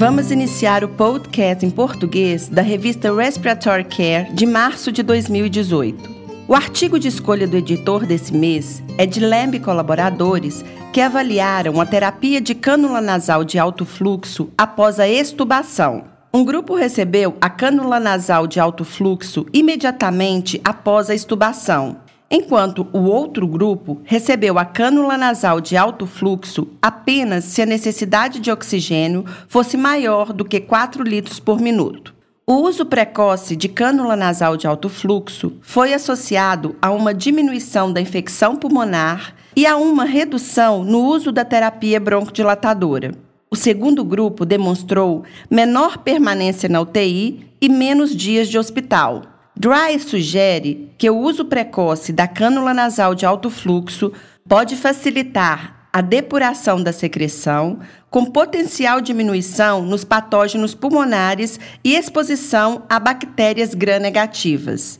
Vamos iniciar o podcast em português da revista Respiratory Care de março de 2018. O artigo de escolha do editor desse mês é de Lembe e colaboradores que avaliaram a terapia de cânula nasal de alto fluxo após a extubação. Um grupo recebeu a cânula nasal de alto fluxo imediatamente após a extubação, enquanto o outro grupo recebeu a cânula nasal de alto fluxo apenas se a necessidade de oxigênio fosse maior do que 4 litros por minuto. O uso precoce de cânula nasal de alto fluxo foi associado a uma diminuição da infecção pulmonar e a uma redução no uso da terapia broncodilatadora. O segundo grupo demonstrou menor permanência na UTI e menos dias de hospital. Dry sugere que o uso precoce da cânula nasal de alto fluxo pode facilitar a depuração da secreção, com potencial diminuição nos patógenos pulmonares e exposição a bactérias gram-negativas.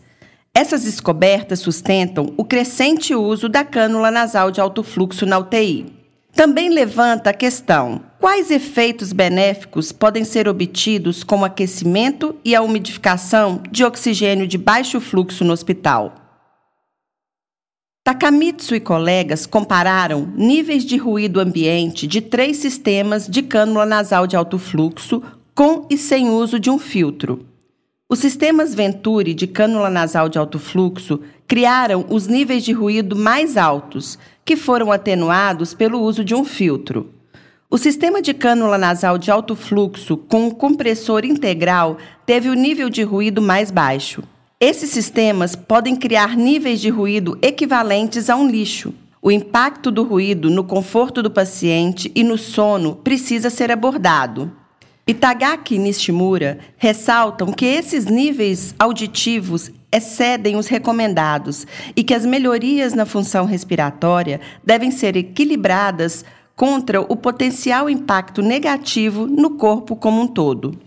Essas descobertas sustentam o crescente uso da cânula nasal de alto fluxo na UTI. Também levanta a questão: quais efeitos benéficos podem ser obtidos com o aquecimento e a umidificação de oxigênio de baixo fluxo no hospital? Takamitsu e colegas compararam níveis de ruído ambiente de três sistemas de cânula nasal de alto fluxo com e sem uso de um filtro. Os sistemas Venturi de cânula nasal de alto fluxo criaram os níveis de ruído mais altos, que foram atenuados pelo uso de um filtro. O sistema de cânula nasal de alto fluxo com compressor integral teve o nível de ruído mais baixo. Esses sistemas podem criar níveis de ruído equivalentes a um lixo. O impacto do ruído no conforto do paciente e no sono precisa ser abordado. Itagaki e Nishimura ressaltam que esses níveis auditivos excedem os recomendados e que as melhorias na função respiratória devem ser equilibradas contra o potencial impacto negativo no corpo como um todo.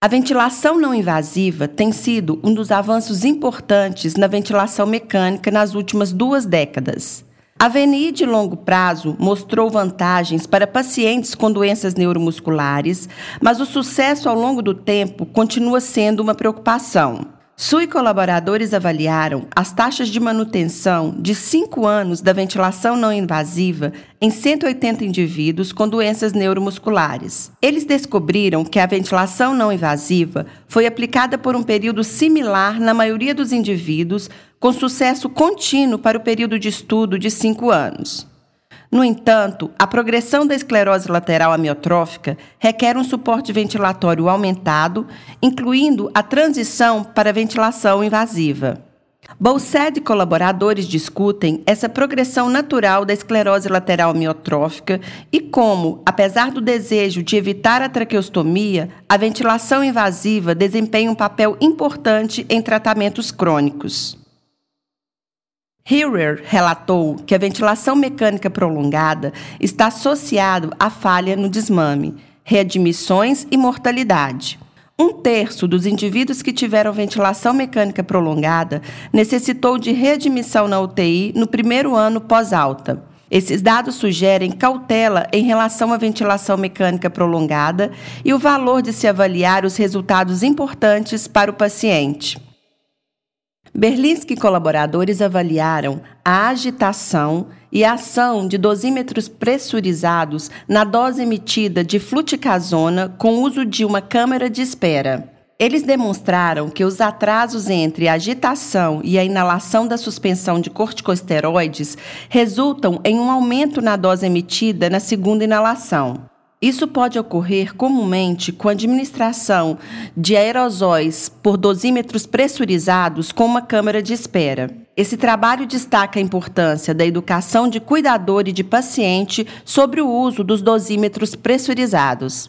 A ventilação não invasiva tem sido um dos avanços importantes na ventilação mecânica nas últimas duas décadas. A VNI de longo prazo mostrou vantagens para pacientes com doenças neuromusculares, mas o sucesso ao longo do tempo continua sendo uma preocupação. Sui colaboradores avaliaram as taxas de manutenção de 5 anos da ventilação não invasiva em 180 indivíduos com doenças neuromusculares. Eles descobriram que a ventilação não invasiva foi aplicada por um período similar na maioria dos indivíduos, com sucesso contínuo para o período de estudo de 5 anos. No entanto, a progressão da esclerose lateral amiotrófica requer um suporte ventilatório aumentado, incluindo a transição para ventilação invasiva. Bolsed e colaboradores discutem essa progressão natural da esclerose lateral amiotrófica e como, apesar do desejo de evitar a traqueostomia, a ventilação invasiva desempenha um papel importante em tratamentos crônicos. Herer relatou que a ventilação mecânica prolongada está associada à falha no desmame, readmissões e mortalidade. Um terço dos indivíduos que tiveram ventilação mecânica prolongada necessitou de readmissão na UTI no primeiro ano pós-alta. Esses dados sugerem cautela em relação à ventilação mecânica prolongada e o valor de se avaliar os resultados importantes para o paciente. Berlinski e colaboradores avaliaram a agitação e a ação de dosímetros pressurizados na dose emitida de fluticasona com uso de uma câmara de espera. Eles demonstraram que os atrasos entre a agitação e a inalação da suspensão de corticosteroides resultam em um aumento na dose emitida na segunda inalação. Isso pode ocorrer comumente com a administração de aerosóis por dosímetros pressurizados com uma câmara de espera. Esse trabalho destaca a importância da educação de cuidador e de paciente sobre o uso dos dosímetros pressurizados.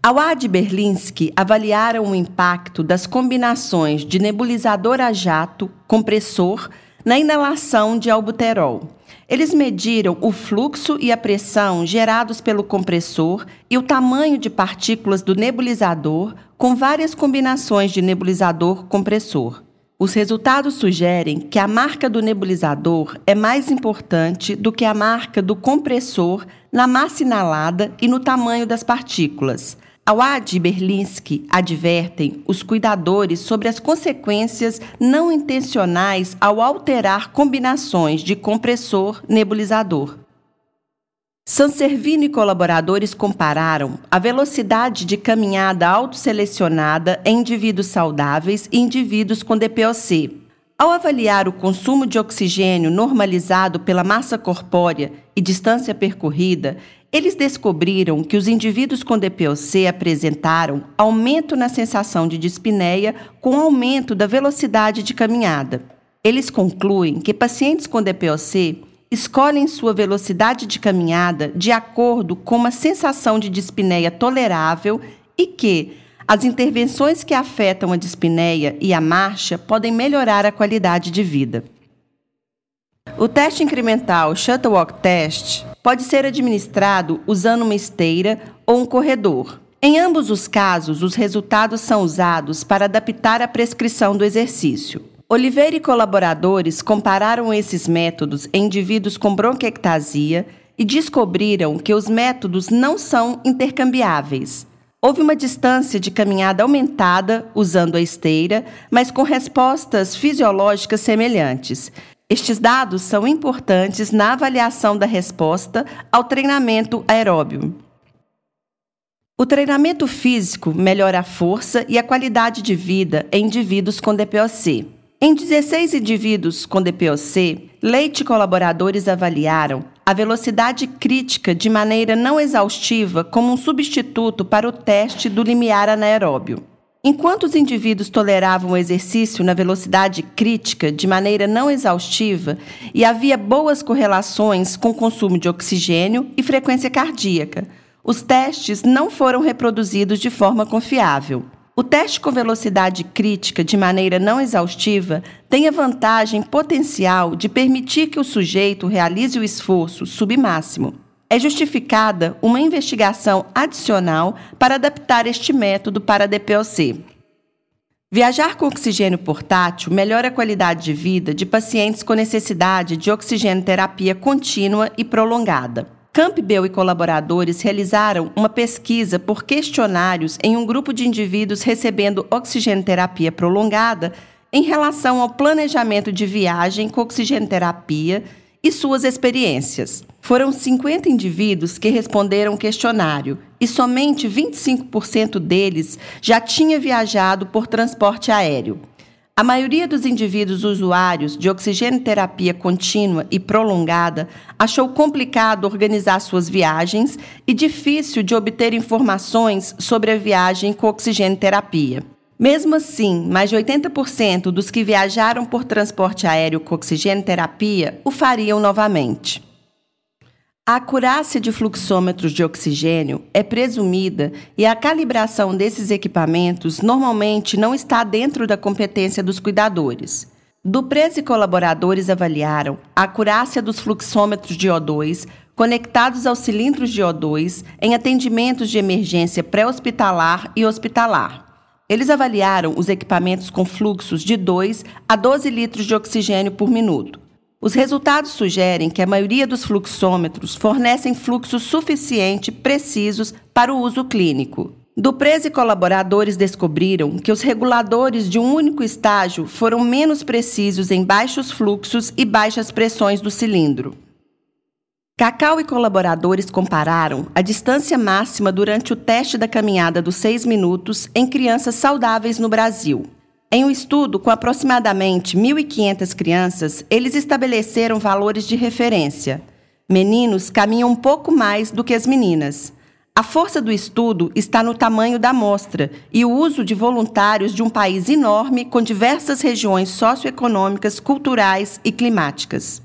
Awad e Berlinski avaliaram o impacto das combinações de nebulizador a jato, compressor, na inalação de albuterol. Eles mediram o fluxo e a pressão gerados pelo compressor e o tamanho de partículas do nebulizador com várias combinações de nebulizador-compressor. Os resultados sugerem que a marca do nebulizador é mais importante do que a marca do compressor na massa inalada e no tamanho das partículas. Awad e Berlinski advertem os cuidadores sobre as consequências não intencionais ao alterar combinações de compressor-nebulizador. Sanservino e colaboradores compararam a velocidade de caminhada autoselecionada em indivíduos saudáveis e indivíduos com DPOC. Ao avaliar o consumo de oxigênio normalizado pela massa corpórea e distância percorrida, eles descobriram que os indivíduos com DPOC apresentaram aumento na sensação de dispneia com aumento da velocidade de caminhada. Eles concluem que pacientes com DPOC escolhem sua velocidade de caminhada de acordo com uma sensação de dispneia tolerável e que as intervenções que afetam a dispneia e a marcha podem melhorar a qualidade de vida. O teste incremental Shuttle Walk Test pode ser administrado usando uma esteira ou um corredor. Em ambos os casos, os resultados são usados para adaptar a prescrição do exercício. Oliveira e colaboradores compararam esses métodos em indivíduos com bronquiectasia e descobriram que os métodos não são intercambiáveis. Houve uma distância de caminhada aumentada usando a esteira, mas com respostas fisiológicas semelhantes. Estes dados são importantes na avaliação da resposta ao treinamento aeróbio. O treinamento físico melhora a força e a qualidade de vida em indivíduos com DPOC. Em 16 indivíduos com DPOC, Leite e colaboradores avaliaram a velocidade crítica de maneira não exaustiva como um substituto para o teste do limiar anaeróbio. Enquanto os indivíduos toleravam o exercício na velocidade crítica de maneira não exaustiva e havia boas correlações com consumo de oxigênio e frequência cardíaca, os testes não foram reproduzidos de forma confiável. O teste com velocidade crítica de maneira não exaustiva tem a vantagem potencial de permitir que o sujeito realize o esforço submáximo. É justificada uma investigação adicional para adaptar este método para a DPOC. Viajar com oxigênio portátil melhora a qualidade de vida de pacientes com necessidade de oxigênio terapia contínua e prolongada. Campbell e colaboradores realizaram uma pesquisa por questionários em um grupo de indivíduos recebendo oxigenoterapia prolongada em relação ao planejamento de viagem com oxigenoterapia e suas experiências. Foram 50 indivíduos que responderam o questionário e somente 25% deles já tinha viajado por transporte aéreo. A maioria dos indivíduos usuários de oxigênio terapia contínua e prolongada achou complicado organizar suas viagens e difícil de obter informações sobre a viagem com oxigênio terapia. Mesmo assim, mais de 80% dos que viajaram por transporte aéreo com oxigênio terapia o fariam novamente. A acurácia de fluxômetros de oxigênio é presumida e a calibração desses equipamentos normalmente não está dentro da competência dos cuidadores. Duprez e colaboradores avaliaram a acurácia dos fluxômetros de O2 conectados aos cilindros de O2 em atendimentos de emergência pré-hospitalar e hospitalar. Eles avaliaram os equipamentos com fluxos de 2 a 12 litros de oxigênio por minuto. Os resultados sugerem que a maioria dos fluxômetros fornecem fluxos suficiente precisos para o uso clínico. Duprez e colaboradores descobriram que os reguladores de um único estágio foram menos precisos em baixos fluxos e baixas pressões do cilindro. Cacau e colaboradores compararam a distância máxima durante o teste da caminhada dos seis minutos em crianças saudáveis no Brasil. Em um estudo com aproximadamente 1.500 crianças, eles estabeleceram valores de referência. Meninos caminham um pouco mais do que as meninas. A força do estudo está no tamanho da amostra e o uso de voluntários de um país enorme com diversas regiões socioeconômicas, culturais e climáticas.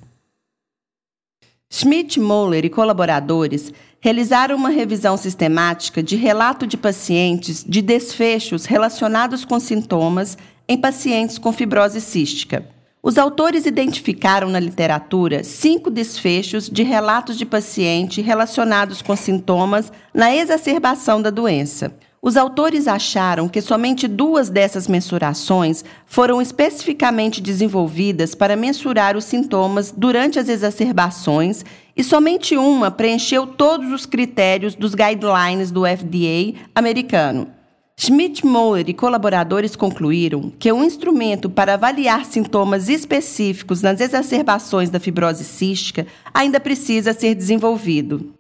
Schmidt, Moller e colaboradores realizaram uma revisão sistemática de relato de pacientes de desfechos relacionados com sintomas em pacientes com fibrose cística. Os autores identificaram na literatura cinco desfechos de relatos de paciente relacionados com sintomas na exacerbação da doença. Os autores acharam que somente duas dessas mensurações foram especificamente desenvolvidas para mensurar os sintomas durante as exacerbações e somente uma preencheu todos os critérios dos guidelines do FDA americano. Schmidt, Moller e colaboradores concluíram que um instrumento para avaliar sintomas específicos nas exacerbações da fibrose cística ainda precisa ser desenvolvido.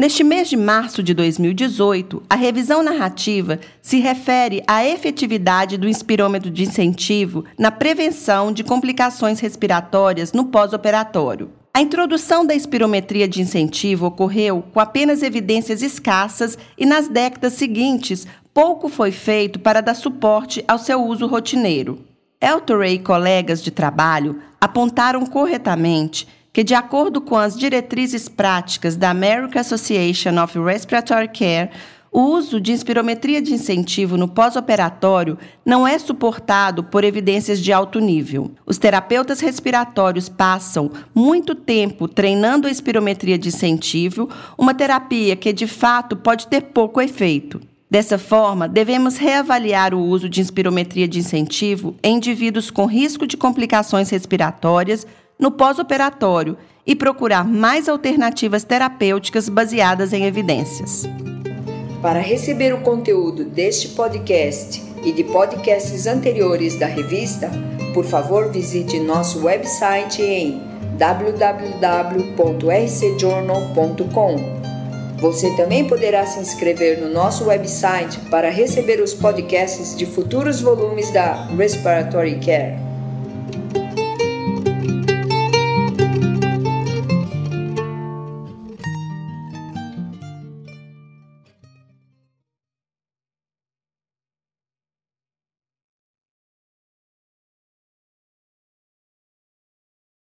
Neste mês de março de 2018, a revisão narrativa se refere à efetividade do inspirômetro de incentivo na prevenção de complicações respiratórias no pós-operatório. A introdução da espirometria de incentivo ocorreu com apenas evidências escassas e nas décadas seguintes pouco foi feito para dar suporte ao seu uso rotineiro. Eltorey e colegas de trabalho apontaram corretamente que, de acordo com as diretrizes práticas da American Association of Respiratory Care, o uso de inspirometria de incentivo no pós-operatório não é suportado por evidências de alto nível. Os terapeutas respiratórios passam muito tempo treinando a espirometria de incentivo, uma terapia que de fato pode ter pouco efeito. Dessa forma, devemos reavaliar o uso de inspirometria de incentivo em indivíduos com risco de complicações respiratórias no pós-operatório e procurar mais alternativas terapêuticas baseadas em evidências. Para receber o conteúdo deste podcast e de podcasts anteriores da revista, por favor visite nosso website em www.rcjournal.com. Você também poderá se inscrever no nosso website para receber os podcasts de futuros volumes da Respiratory Care.